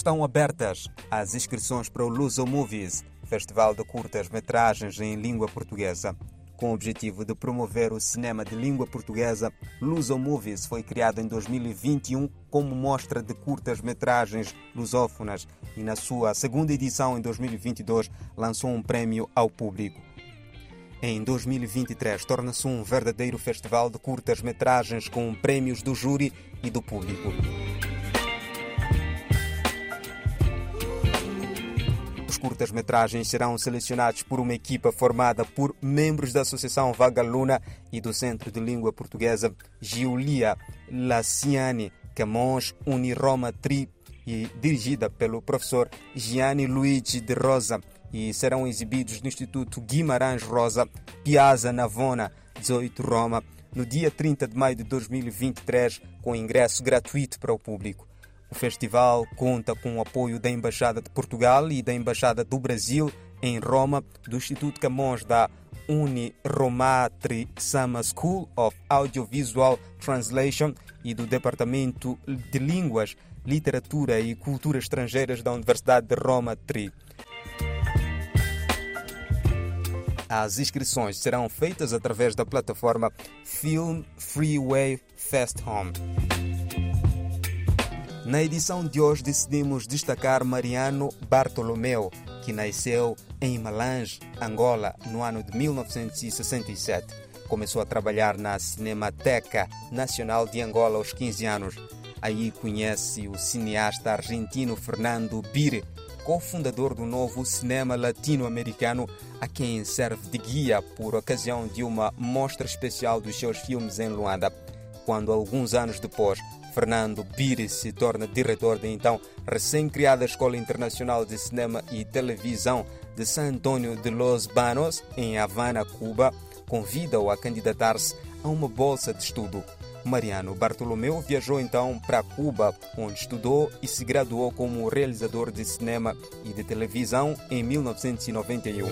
Estão abertas as inscrições para o Luso Movies, festival de curtas-metragens em língua portuguesa. Com o objetivo de promover o cinema de língua portuguesa, Luso Movies foi criado em 2021 como mostra de curtas-metragens lusófonas e, na sua segunda edição, em 2022, lançou um prêmio ao público. Em 2023, torna-se um verdadeiro festival de curtas-metragens com prêmios do júri e do público. Curtas-metragens serão selecionados por uma equipa formada por membros da Associação Vagaluna e do Centro de Língua Portuguesa Giulia Laciani Camões Uniroma Tri e dirigida pelo professor Gianni Luigi de Rosa e serão exibidos no Instituto Guimarães Rosa, Piazza Navona, 18 Roma, no dia 30 de maio de 2023, com ingresso gratuito para o público. O festival conta com o apoio da Embaixada de Portugal e da Embaixada do Brasil em Roma, do Instituto Camões da Uniromatri Summer School of Audiovisual Translation e do Departamento de Línguas, Literatura e Cultura Estrangeiras da Universidade de Roma Tri. As inscrições serão feitas através da plataforma Film Freeway Fest Home. Na edição de hoje decidimos destacar Mariano Bartolomeu, que nasceu em Malange, Angola, no ano de 1967. Começou a trabalhar na Cinemateca Nacional de Angola aos 15 anos. Aí conhece o cineasta argentino Fernando Bire, cofundador do novo cinema latino-americano, a quem serve de guia por ocasião de uma mostra especial dos seus filmes em Luanda. Quando, alguns anos depois, Fernando Biri se torna diretor da então recém-criada Escola Internacional de Cinema e Televisão de San Antonio de los Banos, em Havana, Cuba, convida-o a candidatar-se a uma bolsa de estudo. Mariano Bartolomeu viajou então para Cuba, onde estudou e se graduou como realizador de cinema e de televisão em 1991.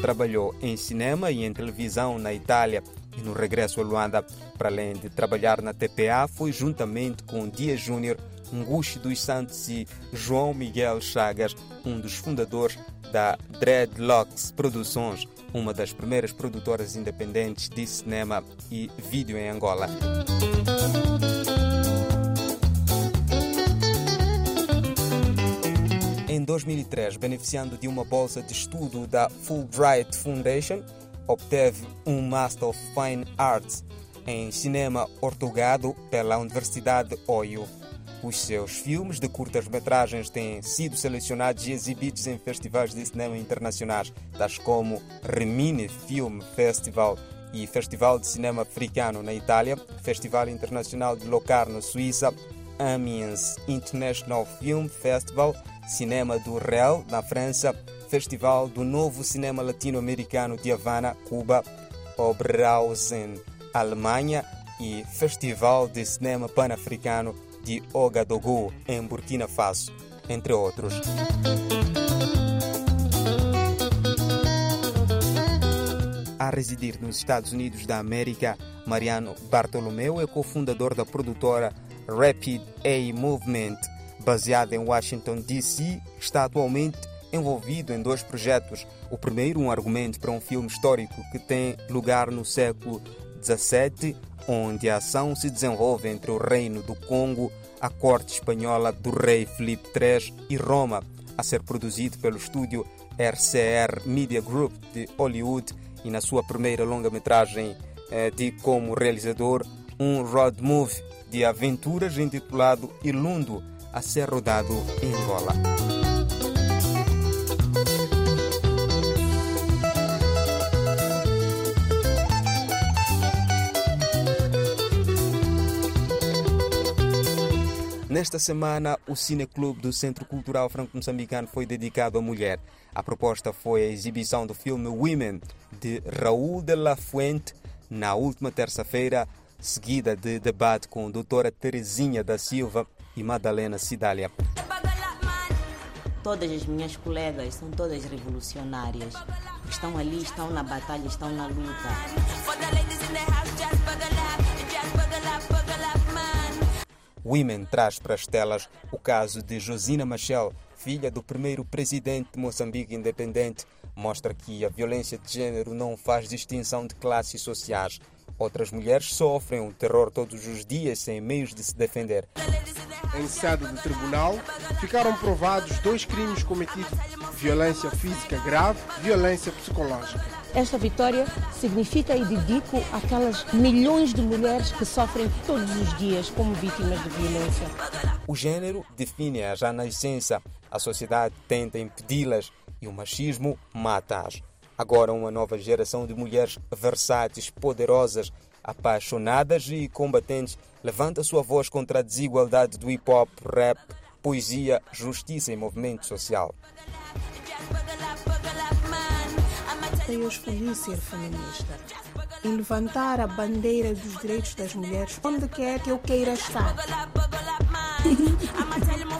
Trabalhou em cinema e em televisão na Itália e no regresso a Luanda, para além de trabalhar na TPA, foi juntamente com Dias Júnior, Ngushi dos Santos e João Miguel Chagas, um dos fundadores da Dreadlocks Produções, uma das primeiras produtoras independentes de cinema e vídeo em Angola. Em 2003, beneficiando de uma bolsa de estudo da Fulbright Foundation, obteve um Master of Fine Arts em Cinema Ortogado pela Universidade de Oio. Os seus filmes de curtas-metragens têm sido selecionados e exibidos em festivais de cinema internacionais, tais como Remini Film Festival e Festival de Cinema Africano na Itália, Festival Internacional de Locarno, Suíça, Amiens International Film Festival, Cinema do Real, na França, Festival do Novo Cinema Latino-Americano de Havana, Cuba, Oberhausen, Alemanha e Festival de Cinema Pan-Africano de Ouagadougou, em Burkina Faso, entre outros. A residir nos Estados Unidos da América, Mariano Bartolomeu é cofundador da produtora Rapid A Movement, baseada em Washington, D.C., está atualmente envolvido em dois projetos. O primeiro, um argumento para um filme histórico que tem lugar no século XVII, onde a ação se desenvolve entre o Reino do Congo, a corte espanhola do rei Felipe III e Roma, a ser produzido pelo estúdio RCR Media Group de Hollywood e na sua primeira longa-metragem eh, de como realizador um road movie de aventuras intitulado Ilundo, a ser rodado em Angola. Nesta semana, o Cineclube do Centro Cultural Franco-Moçambicano foi dedicado à mulher. A proposta foi a exibição do filme Women, de Raul de la Fuente, na última terça-feira, seguida de debate com a doutora Terezinha da Silva e Madalena Cidália. Todas as minhas colegas são todas revolucionárias. Estão ali, estão na batalha, estão na luta. Women traz para as telas o caso de Josina Machel, filha do primeiro presidente de Moçambique independente, mostra que a violência de gênero não faz distinção de classes sociais. Outras mulheres sofrem o terror todos os dias sem meios de se defender. Em sede do tribunal, ficaram provados dois crimes cometidos: violência física grave violência psicológica. Esta vitória significa e dedico àquelas milhões de mulheres que sofrem todos os dias como vítimas de violência. O gênero define-as já na essência. A sociedade tenta impedi-las e o machismo mata-as. Agora, uma nova geração de mulheres versáteis, poderosas, apaixonadas e combatentes levanta sua voz contra a desigualdade do hip hop, rap, poesia, justiça e movimento social. Eu escolhi ser feminista e levantar a bandeira dos direitos das mulheres onde quer que eu queira estar.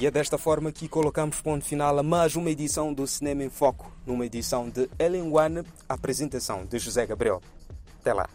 E é desta forma que colocamos ponto final a mais uma edição do Cinema em Foco, numa edição de Ellen One, apresentação de José Gabriel. Até lá.